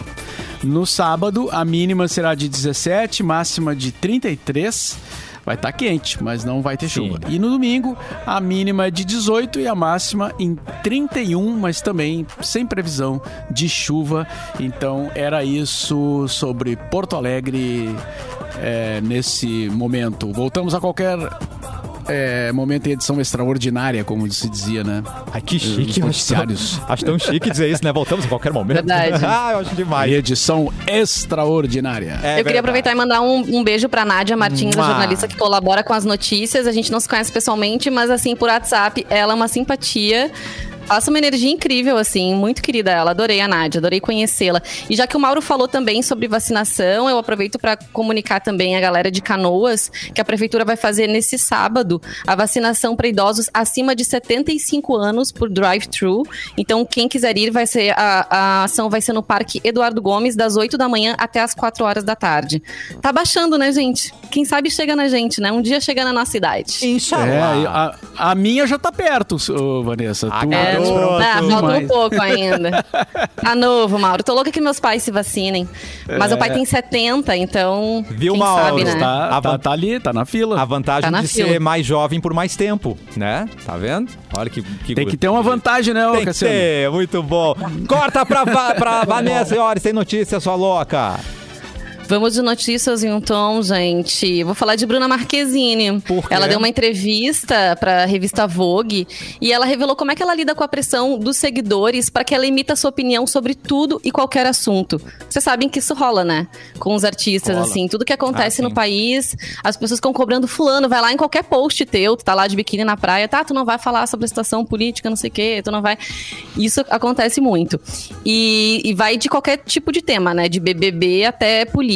No sábado, a mínima será de 17, máxima de 33. Vai estar quente, mas não vai ter Sim. chuva. E no domingo, a mínima é de 18 e a máxima em 31, mas também sem previsão de chuva. Então, era isso sobre Porto Alegre é, nesse momento. Voltamos a qualquer é, momento em edição extraordinária, como se dizia, né? Ai, que Os chique. eu Acho tão, noticiários. acho tão chique dizer isso, né? Voltamos a qualquer momento. Verdade. [laughs] ah, eu acho demais. E edição extraordinária. É eu verdade. queria aproveitar e mandar um, um beijo pra Nádia Martins, a jornalista que colabora com as notícias. A gente não se conhece pessoalmente, mas assim, por WhatsApp, ela é uma simpatia. Passa uma energia incrível, assim, muito querida ela. Adorei a Nádia, adorei conhecê-la. E já que o Mauro falou também sobre vacinação, eu aproveito para comunicar também a galera de Canoas que a prefeitura vai fazer nesse sábado a vacinação para idosos acima de 75 anos por drive-thru. Então, quem quiser ir, vai ser a, a ação vai ser no Parque Eduardo Gomes, das 8 da manhã até as 4 horas da tarde. Tá baixando, né, gente? Quem sabe chega na gente, né? Um dia chega na nossa cidade. É, Inshallah. e a, a minha já tá perto, Vanessa. Ah, Tu- garoto. É, ah, tu falta mais. um pouco ainda. [laughs] Tá novo, Mauro. Tô louca que meus pais se vacinem. Mas o pai tem 70, então. Viu, quem Mauro? sabe, né? Tá, A tá, van- tá ali, tá na fila. A vantagem Tá de fila. ser mais jovem por mais tempo, né? Tá vendo? Olha que. que Tem que ter uma vantagem, né, ô Tem que Cassiano? ter, muito bom. Corta pra, pra [laughs] Vanessa, senhora, sem notícia, sua louca. Vamos de notícias em um tom, gente. Vou falar de Bruna Marquezine. Por quê? Ela deu uma entrevista para a revista Vogue e ela revelou como é que ela lida com a pressão dos seguidores para que ela emita a sua opinião sobre tudo e qualquer assunto. Vocês sabem que isso rola, né? Com os artistas, Rola. assim, tudo que acontece Ah, no país, as pessoas ficam cobrando fulano, vai lá em qualquer post teu, tu tá lá de biquíni na praia, tá, tu não vai falar sobre a situação política, não sei o quê, tu não vai... Isso acontece muito. E, e vai de qualquer tipo de tema, né? De BBB até política.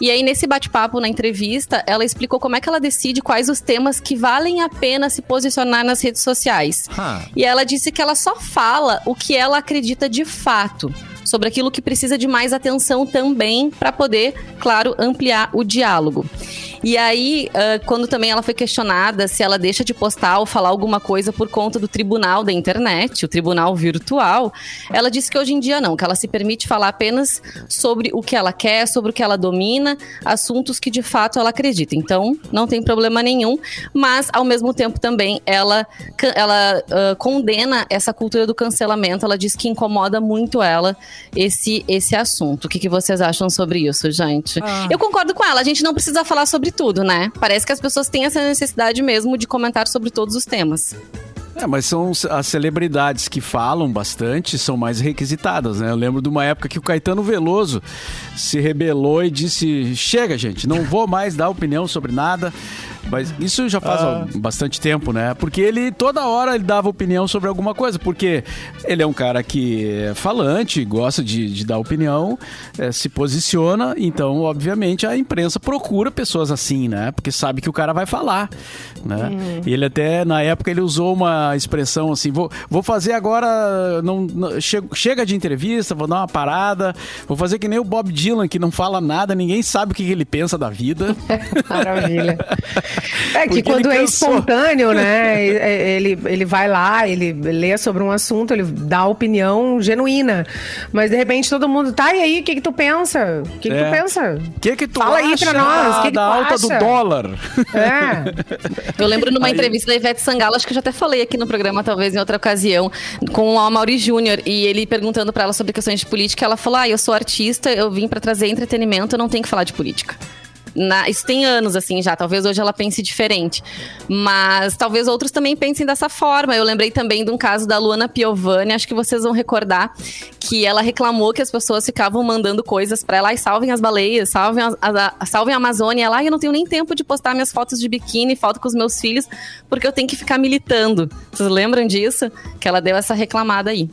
E aí, nesse bate-papo, na entrevista, ela explicou como é que ela decide quais os temas que valem a pena se posicionar nas redes sociais. Ah. E ela disse que ela só fala o que ela acredita de fato. Sobre aquilo que precisa de mais atenção também, para poder, claro, ampliar o diálogo. E aí, uh, quando também ela foi questionada se ela deixa de postar ou falar alguma coisa por conta do tribunal da internet, o tribunal virtual, ela disse que hoje em dia não, que ela se permite falar apenas sobre o que ela quer, sobre o que ela domina, assuntos que de fato ela acredita. Então, não tem problema nenhum, mas ao mesmo tempo também ela, ela uh, condena essa cultura do cancelamento. Ela diz que incomoda muito ela esse, esse assunto. O que, que vocês acham sobre isso, gente? Ah. Eu concordo com ela, a gente não precisa falar sobre tudo, né? Parece que as pessoas têm essa necessidade mesmo de comentar sobre todos os temas. É, mas são as celebridades que falam bastante, são mais requisitadas, né? Eu lembro de uma época que o Caetano Veloso se rebelou e disse: Chega, gente, não vou mais dar opinião sobre nada. Mas isso já faz ah. bastante tempo, né? Porque ele toda hora ele dava opinião sobre alguma coisa, porque ele é um cara que é falante, gosta de, de dar opinião, é, se posiciona, então, obviamente, a imprensa procura pessoas assim, né? Porque sabe que o cara vai falar, né? Hum. E ele até, na época, ele usou uma expressão assim, vou, vou fazer agora, não, não chega de entrevista, vou dar uma parada, vou fazer que nem o Bob Dylan, que não fala nada, ninguém sabe o que ele pensa da vida. [laughs] Maravilha. [laughs] É que quando é espontâneo, né? Ele, ele vai lá, ele lê sobre um assunto, ele dá opinião genuína. Mas de repente todo mundo, tá, e aí, o que, que tu pensa? O que, que é. tu pensa? O que, que tu Fala aí pra nós. Que que da alta acha? do dólar. É. Eu lembro numa aí. entrevista da Ivete Sangalo, acho que eu já até falei aqui no programa, talvez em outra ocasião, com o Mauri Júnior, e ele perguntando para ela sobre questões de política, ela falou: Ah, eu sou artista, eu vim para trazer entretenimento, eu não tenho que falar de política. Na, isso tem anos, assim, já. Talvez hoje ela pense diferente. Mas talvez outros também pensem dessa forma. Eu lembrei também de um caso da Luana Piovani, acho que vocês vão recordar, que ela reclamou que as pessoas ficavam mandando coisas para ela salvem as baleias, salvem a, a, salvem a Amazônia. Ela, eu não tenho nem tempo de postar minhas fotos de biquíni, foto com os meus filhos, porque eu tenho que ficar militando. Vocês lembram disso? Que ela deu essa reclamada aí.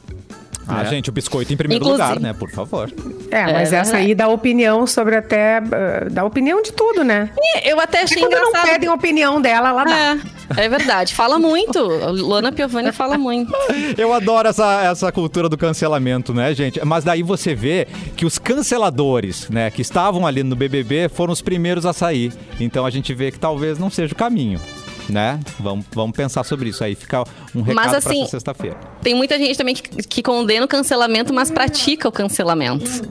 Ah, é. gente, o biscoito em primeiro Inclusive. lugar, né? Por favor. É, mas é, essa aí dá opinião sobre até. Uh, dá opinião de tudo, né? eu até achei e quando não pedem opinião dela, ela dá. É, é verdade. Fala muito. Luana Piovani fala muito. Eu adoro essa, essa cultura do cancelamento, né, gente? Mas daí você vê que os canceladores, né, que estavam ali no BBB foram os primeiros a sair. Então a gente vê que talvez não seja o caminho né? Vamos, vamos pensar sobre isso aí. Fica um recado mas, assim, sexta-feira. Tem muita gente também que, que condena o cancelamento, mas pratica o cancelamento.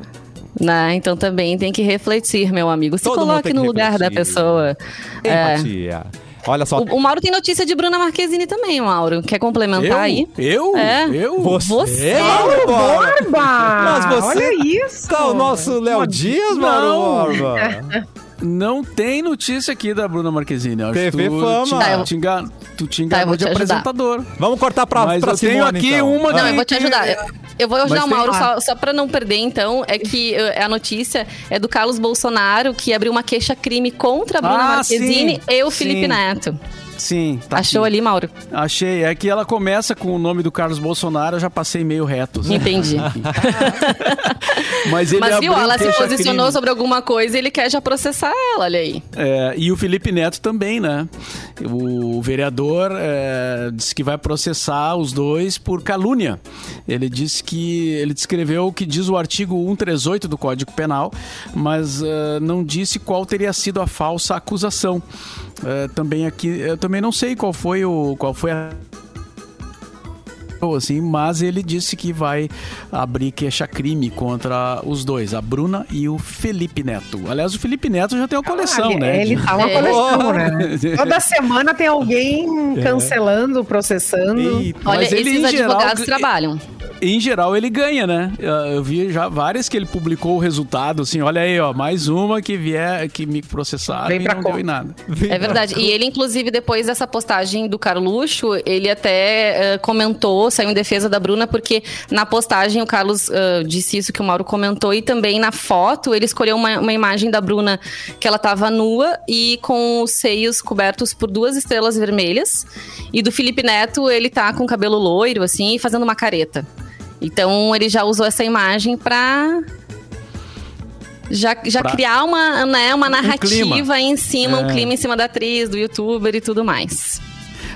Né? Então também tem que refletir, meu amigo. Se Todo coloque no lugar refletir. da pessoa. Empatia. É... Olha só. O, o, Mauro tem notícia de Bruna Marquezine também, Mauro. Quer complementar eu? aí? Eu? É. Eu? Você? você? Mauro Borba! Mas você Olha isso! Tá o nosso Léo Dias, Mauro Borba. [laughs] Não tem notícia aqui da Bruna Marquezine. Acho TV tu Fama. Te, tá, te, engan, tu te enganou tá, de apresentador. Vamos cortar pra, Mas pra eu tenho aqui então. uma Não, eu vou te ajudar. Eu, eu vou ajudar o Mauro só, só pra não perder, então. É que uh, a notícia é do Carlos Bolsonaro, que abriu uma queixa-crime contra a Bruna ah, Marquezine sim, e o Felipe sim. Neto. Sim. Tá Achou aqui. ali, Mauro? Achei. É que ela começa com o nome do Carlos Bolsonaro, eu já passei meio reto. Entendi. [laughs] Mas ele Mas viu, ela se posicionou crime. sobre alguma coisa e ele quer já processar ela, olha aí. É, e o Felipe Neto também, né? O vereador é, disse que vai processar os dois por calúnia. Ele disse que. Ele descreveu o que diz o artigo 138 do Código Penal, mas uh, não disse qual teria sido a falsa acusação. Uh, também aqui, eu também não sei qual foi o qual foi a assim, mas ele disse que vai abrir queixa-crime contra os dois, a Bruna e o Felipe Neto. Aliás, o Felipe Neto já tem uma coleção, ah, né? Ele tá uma coleção, né? [laughs] Toda semana tem alguém é. cancelando, processando. Eita, Olha, esses ele, advogados geral, trabalham em geral ele ganha, né? Eu vi já várias que ele publicou o resultado, assim, olha aí, ó, mais uma que vier, que me processaram Vem e não deu em nada. Vem é verdade. E ele, inclusive, depois dessa postagem do Carluxo, ele até uh, comentou, saiu em defesa da Bruna, porque na postagem o Carlos uh, disse isso que o Mauro comentou, e também na foto ele escolheu uma, uma imagem da Bruna que ela tava nua e com os seios cobertos por duas estrelas vermelhas. E do Felipe Neto, ele tá com cabelo loiro, assim, fazendo uma careta. Então ele já usou essa imagem para já, já pra... criar uma, né, uma narrativa um em cima, é. um clima em cima da atriz, do youtuber e tudo mais.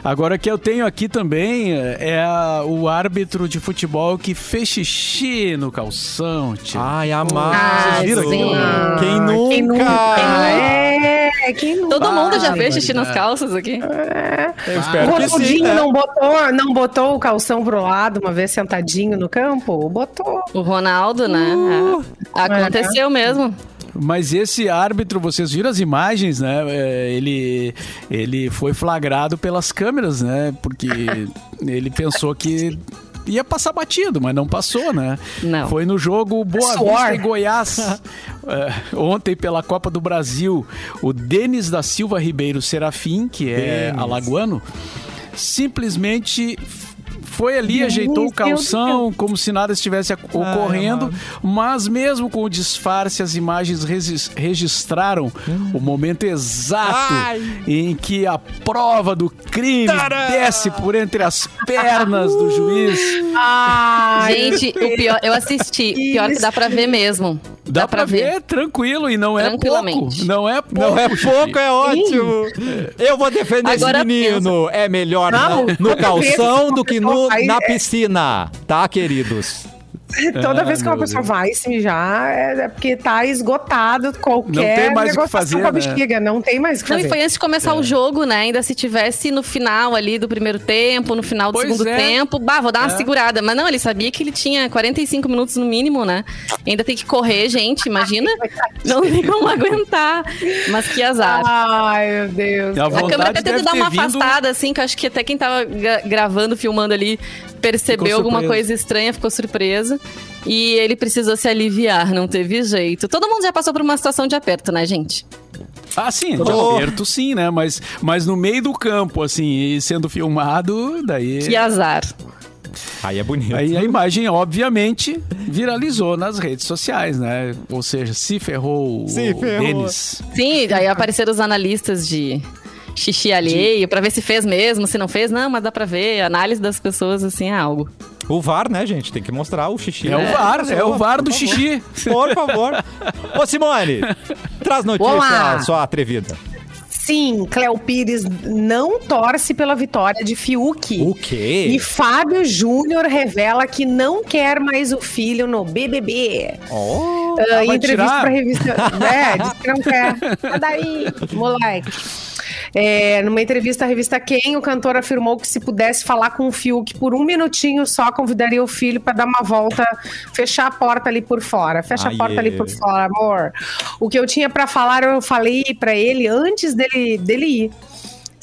Agora que eu tenho aqui também é a, o árbitro de futebol que fez xixi no calção, tio. Ai, amado. Ah, Vocês viram? Quem nunca? Quem nunca? É. É, quem não Todo mundo já fez xixi nas calças aqui. Eu O espero que sim. Ronaldinho né? não, botou, não botou o calção pro lado uma vez sentadinho no campo? Botou. O Ronaldo, né? É. Aconteceu mesmo. Mas esse árbitro, vocês viram as imagens, né? É, Ele, ele foi flagrado pelas câmeras, né? Porque [laughs] ele pensou que ia passar batido, mas não passou, né? Não. Foi no jogo Boa Suor. Vista e Goiás. [laughs] é, ontem pela Copa do Brasil, o Denis da Silva Ribeiro Serafim, que é Denis. alagoano, simplesmente foi ali, ajeitou o Deus calção, como se nada estivesse ocorrendo, mas mesmo com o disfarce, as imagens registraram o momento exato Ai. em que a prova do crime Tcharam! desce por entre as pernas do juiz. Ai, Gente, o pior, eu assisti. Pior que dá pra ver mesmo. Dá, pra ver, tranquilo e não é pouco. Tranquilamente. Não é pouco. Não é pouco, é ótimo. Eu vou defender Agora esse menino. É melhor Não, no toda calção do que no- na vai- piscina, tá, queridos? [laughs] Toda Ah, vez que uma pessoa Deus. vai se mijar, é é porque tá esgotado qualquer Não tem mais o que negociação fazer, com a né? bexiga. Não tem mais o que Não, fazer. e foi antes de começar o jogo, né? Ainda se tivesse no final ali do primeiro tempo, no final do Pois segundo é. tempo, bah, vou dar uma É. segurada. Mas não, ele sabia que ele tinha 45 minutos no mínimo, né? Ainda tem que correr, gente, imagina. [laughs] Não tem como aguentar. Mas que azar. Ai, meu Deus. A A câmera até tentou dar uma vindo- afastada, assim, que eu acho que até quem tava gra- gravando, filmando ali, percebeu alguma coisa estranha, ficou surpreso. E ele precisou se aliviar, não teve jeito. Todo mundo já passou por uma situação de aperto, né, gente? Ah, sim, de Oh. aperto sim, né? Mas, mas no meio do campo, assim, e sendo filmado, daí... Que azar. Aí é bonito. Aí a imagem, obviamente, viralizou nas redes sociais, né? Ou seja, se ferrou Se o ferrou. Denis. Sim, aí apareceram os analistas de xixi alheio, pra ver se fez mesmo, se não fez, não, mas dá pra ver. A análise das pessoas, assim, é algo. O VAR, né, gente? Tem que mostrar o xixi. É o VAR, é o VAR do xixi. Por favor. Ô, Simone, traz notícia Olá. sua atrevida. Sim, Cléo Pires não torce pela vitória de Fiuk. O quê? E Fábio Júnior revela que não quer mais o filho no BBB. Oh. Em entrevista pra revista. É, disse que não quer. [laughs] Sai daí, moleque. É, numa entrevista à revista Quem, o cantor afirmou que se pudesse falar com o Fiuk por um minutinho só, convidaria o filho para dar uma volta, fechar a porta ali por fora. Fecha Aê. a porta ali por fora, amor. O que eu tinha para falar, eu falei para ele antes dele, dele ir.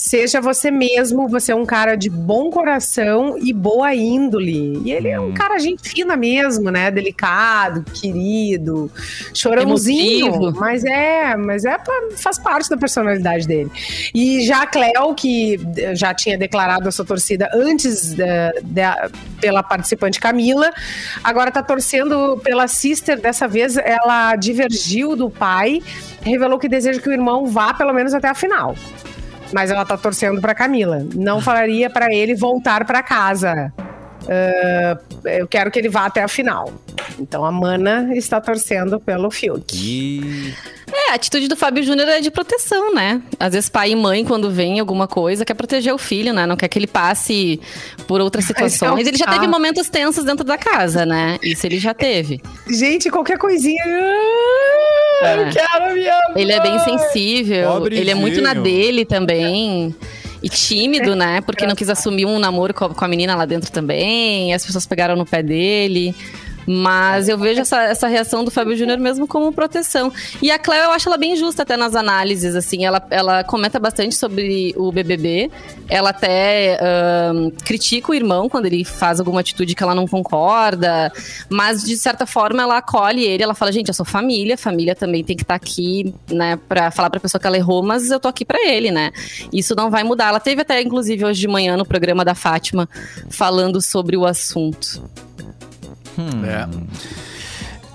Seja você mesmo, você é um cara de bom coração e boa índole. E ele é um cara gente fina mesmo, né? Delicado, querido, chorãozinho. Emotivo. Mas é, mas é faz parte da personalidade dele. E já a Cleo, que eh, já tinha declarado a sua torcida antes da- da- pela participante Camila, agora tá torcendo pela sister. Dessa vez ela divergiu do pai, revelou que deseja que o irmão vá pelo menos até a final. Mas ela tá torcendo pra Camila. Não falaria pra ele voltar pra casa. Ah, eu quero que ele vá até a final. Então a Mana está torcendo pelo Fiuk. E... É, a atitude do Fábio Júnior é de proteção, né? Às vezes pai e mãe, quando vem alguma coisa, quer proteger o filho, né? Não quer que ele passe por outras [laughs] Mas é situações. Ele já teve momentos tensos dentro da casa, né? Isso ele já teve. Gente, qualquer coisinha. É. Eu quero minha Ele é bem mãe. sensível, Pobrezinho. ele é muito na dele também. E tímido, né? Porque não quis assumir um namoro com a menina lá dentro também. As pessoas pegaram no pé dele. Mas eu vejo essa, essa reação do Fábio Júnior mesmo como proteção. E a Cléo, eu acho ela bem justa até nas análises, assim. Ela, ela comenta bastante sobre o BBB. Ela até ahn, critica o irmão quando ele faz alguma atitude que ela não concorda. Mas, de certa forma, ela acolhe ele. Ela fala, gente, eu sou família. Família também tem que estar aqui, né? Pra falar pra pessoa que ela errou. Mas eu tô aqui pra ele, né? Isso não vai mudar. Ela teve até, inclusive, hoje de manhã no programa da Fátima, falando sobre o assunto. É.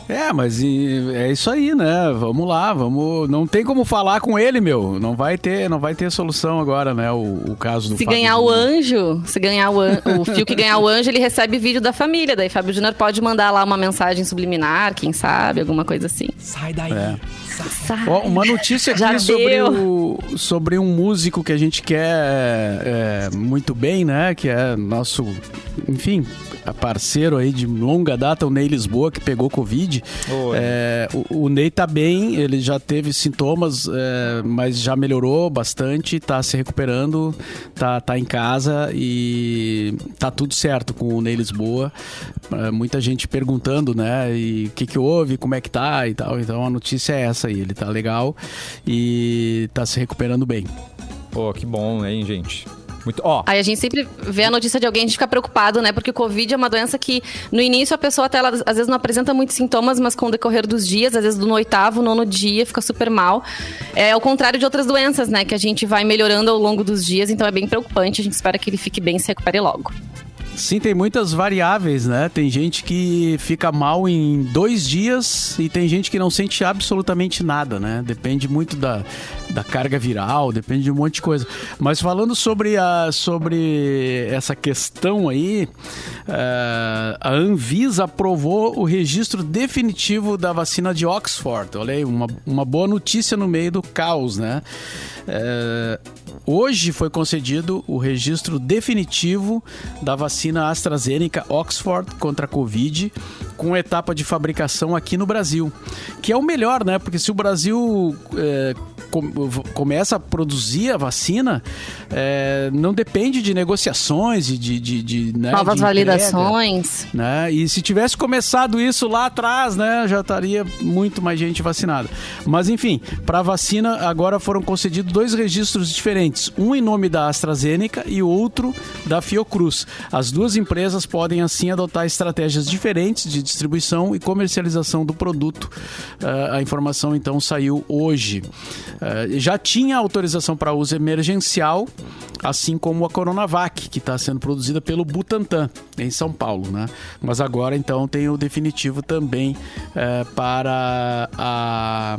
É, mas e- é isso aí, né? Vamos lá, vamos. Não tem como falar com ele, meu. Não vai ter, não vai ter solução agora, né? O, o caso do Se Fábio ganhar o anjo, se ganhar o, an o fio que ganhar o anjo, ele recebe vídeo da família. Daí Fábio Júnior pode mandar lá uma mensagem subliminar, quem sabe, alguma coisa assim. Sai daí. É. Sai. Ó, uma notícia Já aqui sobre, o, sobre um músico que a gente quer é, muito bem, né? Que é nosso, enfim, parceiro aí de longa data, o Ney Lisboa, que pegou Covid. É, o, o Ney tá bem, ele já teve sintomas, é, mas já melhorou bastante, tá se recuperando, tá, tá em casa e tá tudo certo com o Ney Lisboa. É, muita gente perguntando, né, e o que que houve, como é que tá e tal. Então a notícia é essa aí, ele tá legal e tá se recuperando bem. Pô, que bom, hein, gente? Muito, ó, Aí a gente sempre vê a notícia de alguém, a gente fica preocupado, né? Porque o Covid é uma doença que, no início, a pessoa até ela, às vezes não apresenta muitos sintomas, mas com o decorrer dos dias, às vezes no oitavo, nono dia, fica super mal. É ao contrário de outras doenças, né? Que a gente vai melhorando ao longo dos dias, então é bem preocupante. A gente espera que ele fique bem e se recupere logo. Sim, tem muitas variáveis, né? Tem gente que fica mal em dois dias e tem gente que não sente absolutamente nada, né? Depende muito da, da carga viral, depende de um monte de coisa. Mas falando sobre, a, sobre essa questão aí, eh, a Anvisa aprovou o registro definitivo da vacina de Oxford. Olha aí, uma, uma boa notícia no meio do caos, né? Eh, Hoje foi concedido o registro definitivo da vacina AstraZeneca Oxford contra a Covid, com etapa de fabricação aqui no Brasil. Que é o melhor, né? Porque se o Brasil com- começa a produzir a vacina, é, não depende de negociações e de, de, de, né, Novas de entrega validações. né? E se tivesse começado isso lá atrás, né, já estaria muito mais gente vacinada. Mas enfim, para a vacina agora foram concedidos dois registros diferentes, um em nome da AstraZeneca e outro da Fiocruz. As duas empresas podem assim adotar estratégias diferentes de distribuição e comercialização do produto. Ah, a informação então saiu hoje. Ah, já tinha autorização para uso emergencial, assim como a Coronavac, que está sendo produzida pelo Butantan, em São Paulo, né? Mas agora, então, tem o definitivo também eh, para a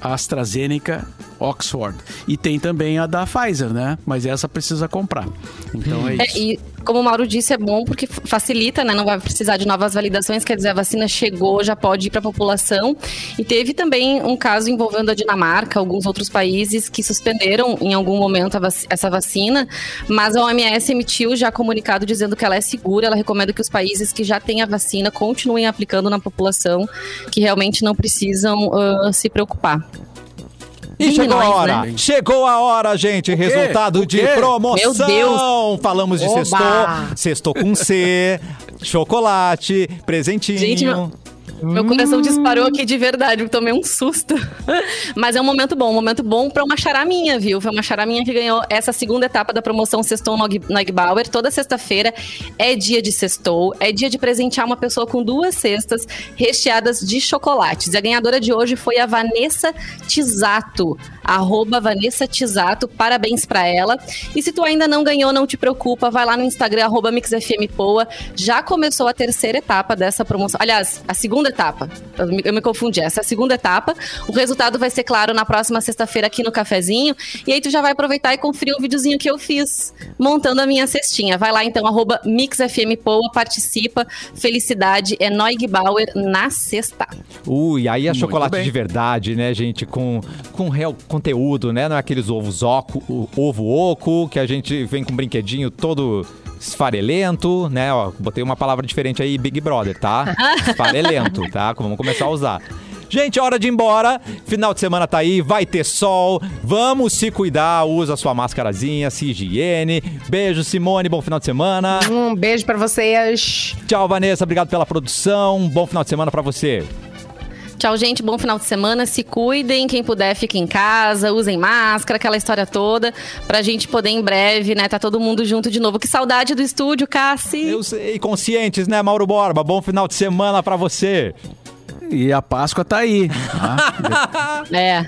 AstraZeneca Oxford. E tem também a da Pfizer, né? Mas essa precisa comprar. Então é É, isso. e como o Mauro disse, é bom porque facilita, né? Não vai precisar de novas validações, quer dizer, a vacina chegou, já pode ir para a população. E teve também um caso envolvendo a Dinamarca, alguns outros países que suspenderam em algum momento vac- essa vacina, mas a OMS emitiu já comunicado dizendo que ela é segura, ela recomenda que os países que já têm a vacina continuem aplicando na população, que realmente não precisam ah, se preocupar. E Bem chegou a hora, né? chegou a hora, gente. Resultado O de promoção. Meu Deus. Falamos de Oba. sextou, sextou com C, [laughs] chocolate, presentinho. Gente, meu- Meu coração disparou aqui de verdade, eu tomei um susto. [laughs] Mas é um momento bom, um momento bom pra uma charaminha, viu? Foi uma charaminha que ganhou essa segunda etapa da promoção Sextou no Nog Bauer. Toda sexta-feira é dia de sextou, é dia de presentear uma pessoa com duas cestas recheadas de chocolates. E a ganhadora de hoje foi a Vanessa Tisato, arroba Vanessa Tisato, parabéns pra ela. E se tu ainda não ganhou, não te preocupa, vai lá no Instagram, arroba MixFMPoa. Já começou a terceira etapa dessa promoção. Aliás, a segunda etapa. Eu me, eu me confundi. Essa é a segunda etapa. O resultado vai ser claro na próxima sexta-feira aqui no cafezinho. E aí tu já vai aproveitar e conferir o videozinho que eu fiz montando a minha cestinha. Vai lá então, arroba MixFMPoa, participa. Felicidade é Noig Bauer na sexta. Ui, aí é Muito chocolate bem. de verdade, né, gente? Com, com real conteúdo, né? Não é aqueles ovos oco, o- ovo oco, que a gente vem com um brinquedinho todo esfarelento, né? Ó, botei uma palavra diferente aí, Big Brother, tá? [laughs] Esfarelento, tá? Vamos começar a usar. Gente, hora de ir embora. Final de semana tá aí, vai ter sol. Vamos se cuidar, usa sua máscarazinha, se higiene. Beijo, Simone, bom final de semana. Um beijo pra vocês. Tchau, Vanessa, obrigado pela produção. Bom final de semana pra você. Tchau, gente. Bom final de semana. Se cuidem. Quem puder, fique em casa. Usem máscara, aquela história toda. Pra gente poder em breve, né? Tá todo mundo junto de novo. Que saudade do estúdio, Cassi. Eu sei, conscientes, né, Mauro Borba? Bom final de semana pra você. E a Páscoa tá aí. tá? [laughs] É.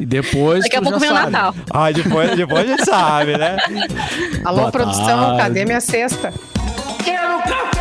E depois. Daqui a pouco vem o. Natal. Ai, depois, depois a gente sabe, né? Alô, Boa produção, tarde. cadê minha cesta? Quero café!